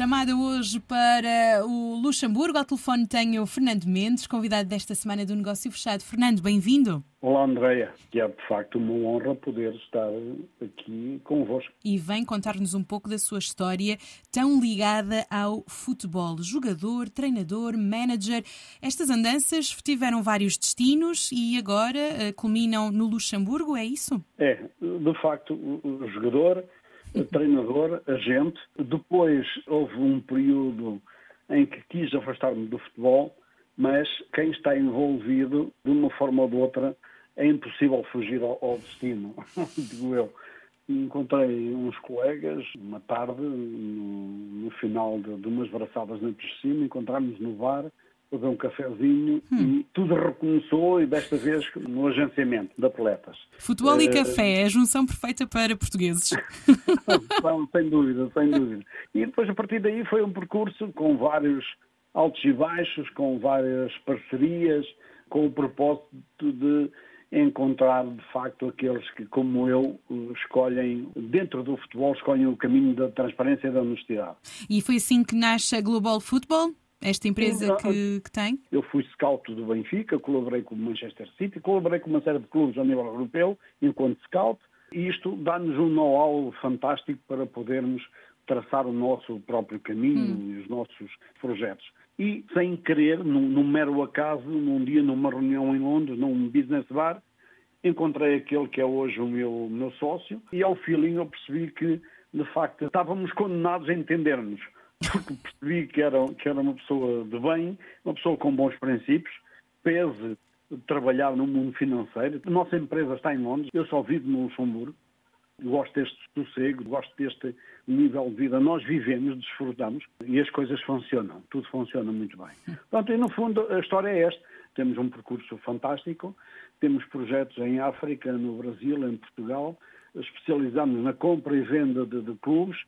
Chamada hoje para o Luxemburgo. Ao telefone tenho o Fernando Mendes, convidado desta semana do Negócio Fechado. Fernando, bem-vindo. Olá, Andréia. Que é de facto uma honra poder estar aqui convosco. E vem contar-nos um pouco da sua história tão ligada ao futebol. Jogador, treinador, manager. Estas andanças tiveram vários destinos e agora uh, culminam no Luxemburgo, é isso? É, de facto, o jogador treinador, agente. Depois houve um período em que quis afastar-me do futebol, mas quem está envolvido, de uma forma ou de outra, é impossível fugir ao, ao destino, digo eu. Encontrei uns colegas, uma tarde, no, no final de, de umas braçadas na piscina, encontramos no bar, beber um cafezinho hum. e tudo recomeçou e desta vez no agenciamento de atletas. Futebol uh, e café é a junção perfeita para portugueses. Não, sem dúvida, sem dúvida. E depois a partir daí foi um percurso com vários altos e baixos, com várias parcerias, com o propósito de encontrar de facto aqueles que, como eu, escolhem, dentro do futebol, escolhem o caminho da transparência e da honestidade. E foi assim que nasce a Global Football? Esta empresa que, que, tem? Eu fui scout do Benfica, colaborei com o Manchester City, colaborei com uma série de clubes a nível europeu enquanto scout e isto dá-nos um know-how fantástico para podermos traçar o nosso próprio caminho hum. e os nossos projetos. E sem querer, num, num mero acaso, num dia numa reunião em Londres, num business bar, encontrei aquele que é hoje o meu, meu sócio e ao feeling eu percebi que, de facto, estávamos condenados a entendermos porque percebi que era, que era uma pessoa de bem, uma pessoa com bons princípios, pese trabalhar no mundo financeiro. A nossa empresa está em Londres, eu só vivo no Luxemburgo, gosto deste sossego, gosto deste nível de vida. Nós vivemos, desfrutamos e as coisas funcionam, tudo funciona muito bem. Portanto, e no fundo, a história é esta. Temos um percurso fantástico, temos projetos em África, no Brasil, em Portugal, especializamos na compra e venda de, de clubes,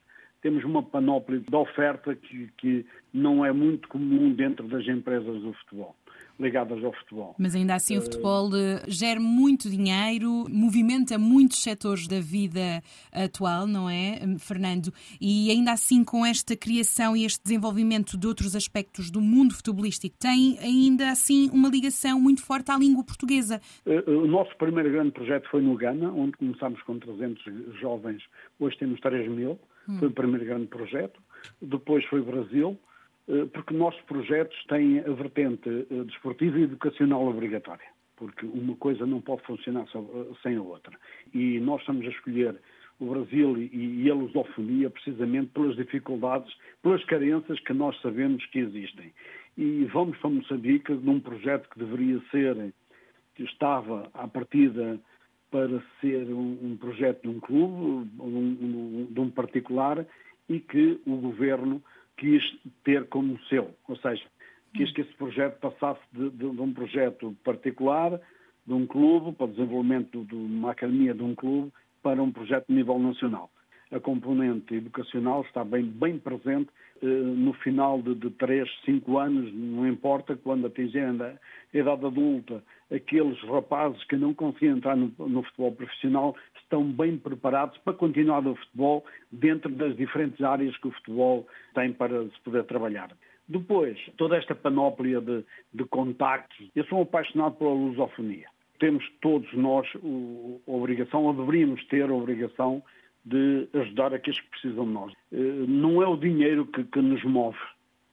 temos uma panóplia de oferta que, que não é muito comum dentro das empresas do futebol ligadas ao futebol. Mas ainda assim o futebol uh, gera muito dinheiro, movimenta muitos setores da vida atual, não é, Fernando? E ainda assim com esta criação e este desenvolvimento de outros aspectos do mundo futebolístico, tem ainda assim uma ligação muito forte à língua portuguesa. Uh, o nosso primeiro grande projeto foi no Ghana, onde começámos com 300 jovens, hoje temos 3 mil. Hum. Foi o primeiro grande projeto. Depois foi o Brasil, eh, porque nossos projetos têm a vertente eh, desportiva e educacional obrigatória, porque uma coisa não pode funcionar eh, sem a outra. E nós estamos a escolher o Brasil e a lusofonia precisamente pelas dificuldades, pelas carências que nós sabemos que existem. E vamos para Moçambique num projeto que deveria ser, que estava à partida para ser um, um projeto de um clube, um, de um particular, e que o governo quis ter como seu. Ou seja, quis que esse projeto passasse de, de, de um projeto particular, de um clube, para o desenvolvimento de uma academia de um clube, para um projeto de nível nacional a componente educacional está bem, bem presente eh, no final de, de 3, 5 anos, não importa, quando atingirem a idade adulta, aqueles rapazes que não conseguem entrar no, no, futebol profissional estão bem preparados para continuar no futebol dentro das diferentes áreas que o futebol tem para se poder trabalhar. Depois, toda esta panóplia de, de contactos. Eu sou apaixonado pela lusofonia. Temos todos nós a obrigação, ou deveríamos ter a obrigação, de ajudar aqueles que precisam de nós. Eh, não é o dinheiro que, que nos move,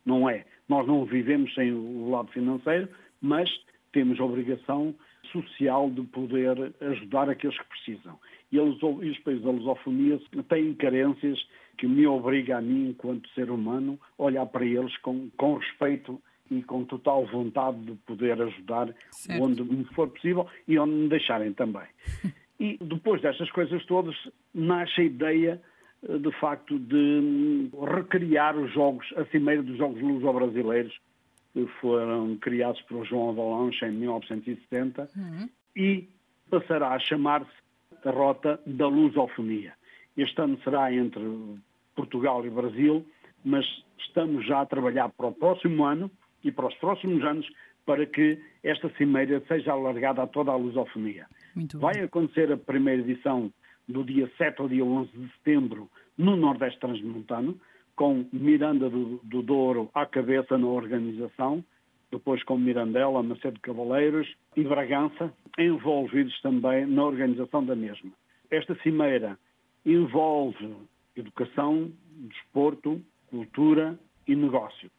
não é. Nós não vivemos sem o lado financeiro, mas temos a obrigação social de poder ajudar aqueles que precisam. E, eles, e os países da lusofonia têm carências que me obriga a mim, enquanto ser humano, a olhar para eles com, com respeito e com total vontade de poder ajudar certo. onde me for possível e onde me deixarem também. E depois destas coisas todas, nasce a ideia, eh, de facto, de hum, recriar os jogos, a cimeira dos Jogos Luso-Brasileiros, que foram criados por João Avalanche em 1970, uhum. e passará a chamar-se a Rota da Lusofonia. Este ano será entre Portugal e Brasil, mas estamos já a trabalhar para o próximo ano e para os próximos anos para que esta cimeira seja alargada a toda a lusofonia. Vai acontecer a primeira edição do dia 7 ao dia 11 de setembro no Nordeste Transmontano, com Miranda do, do Douro à cabeça na organização, depois com Mirandela, Macedo Cavaleiros e Bragança, envolvidos também na organização da mesma. Esta cimeira envolve educação, desporto, cultura e negócio.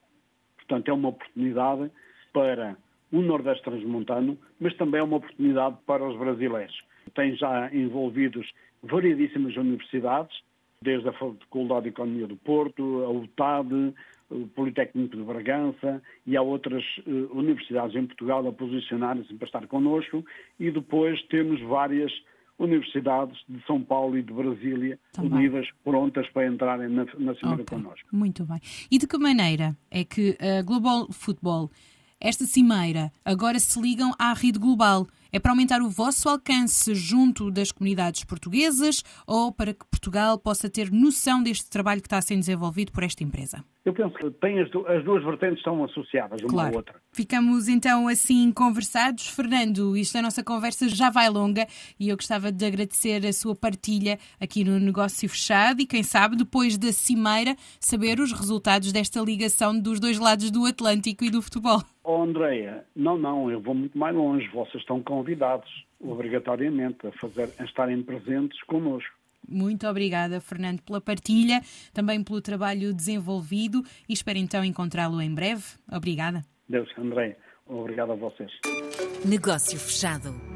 Portanto, é uma oportunidade para o Nordeste Transmontano, mas também é uma oportunidade para os brasileiros. Tem já envolvidos variedíssimas universidades, desde a Faculdade de Economia do Porto, a UTAD, o Politécnico de Bragança e há outras uh, universidades em Portugal a posicionarem-se para estar connosco e depois temos várias universidades de São Paulo e de Brasília Também. unidas, prontas para entrarem na, na cimeira okay. connosco. Muito bem. E de que maneira é que a Global Football esta cimeira agora se ligam à rede global. É para aumentar o vosso alcance junto das comunidades portuguesas ou para que Portugal possa ter noção deste trabalho que está sendo desenvolvido por esta empresa? Eu penso que tem as, as duas vertentes estão associadas uma claro. à outra. Ficamos então assim conversados. Fernando, isto a nossa conversa já vai longa e eu gostava de agradecer a sua partilha aqui no Negócio Fechado e quem sabe depois da cimeira saber os resultados desta ligação dos dois lados do Atlântico e do futebol. Oh, Andreia, não, não, eu vou muito mais longe. Vocês estão convidados, obrigatoriamente, a, fazer, a estarem presentes connosco. Muito obrigada, Fernando, pela partilha, também pelo trabalho desenvolvido e espero então encontrá-lo em breve. Obrigada. Deus, André, obrigado a vocês. Negócio fechado.